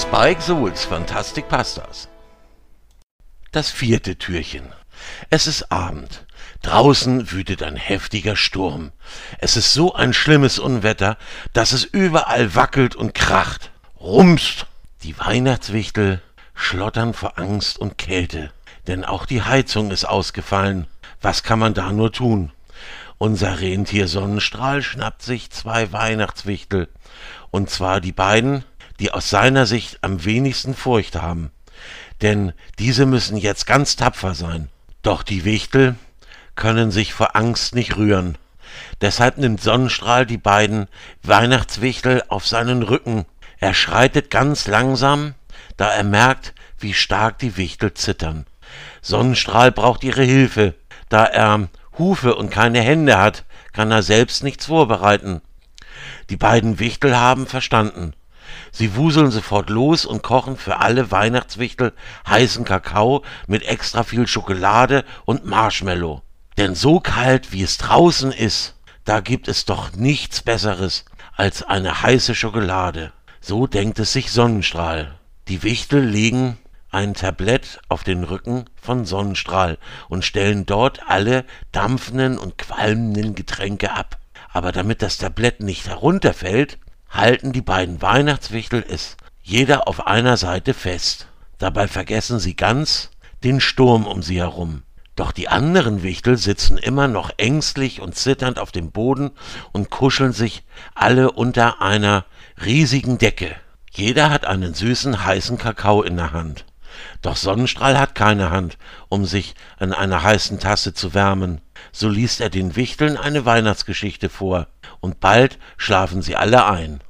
Spike Souls Fantastic Pastas. Das vierte Türchen. Es ist Abend. Draußen wütet ein heftiger Sturm. Es ist so ein schlimmes Unwetter, dass es überall wackelt und kracht. Rumst! Die Weihnachtswichtel schlottern vor Angst und Kälte, denn auch die Heizung ist ausgefallen. Was kann man da nur tun? Unser Rentier Sonnenstrahl schnappt sich zwei Weihnachtswichtel, und zwar die beiden, die aus seiner Sicht am wenigsten Furcht haben. Denn diese müssen jetzt ganz tapfer sein. Doch die Wichtel können sich vor Angst nicht rühren. Deshalb nimmt Sonnenstrahl die beiden Weihnachtswichtel auf seinen Rücken. Er schreitet ganz langsam, da er merkt, wie stark die Wichtel zittern. Sonnenstrahl braucht ihre Hilfe. Da er Hufe und keine Hände hat, kann er selbst nichts vorbereiten. Die beiden Wichtel haben verstanden. Sie wuseln sofort los und kochen für alle Weihnachtswichtel heißen Kakao mit extra viel Schokolade und Marshmallow. Denn so kalt wie es draußen ist, da gibt es doch nichts Besseres als eine heiße Schokolade. So denkt es sich Sonnenstrahl. Die Wichtel legen ein Tablett auf den Rücken von Sonnenstrahl und stellen dort alle dampfenden und qualmenden Getränke ab. Aber damit das Tablett nicht herunterfällt, halten die beiden Weihnachtswichtel es jeder auf einer Seite fest. Dabei vergessen sie ganz den Sturm um sie herum. Doch die anderen Wichtel sitzen immer noch ängstlich und zitternd auf dem Boden und kuscheln sich alle unter einer riesigen Decke. Jeder hat einen süßen, heißen Kakao in der Hand. Doch Sonnenstrahl hat keine Hand, um sich an einer heißen Tasse zu wärmen. So liest er den Wichteln eine Weihnachtsgeschichte vor, und bald schlafen sie alle ein.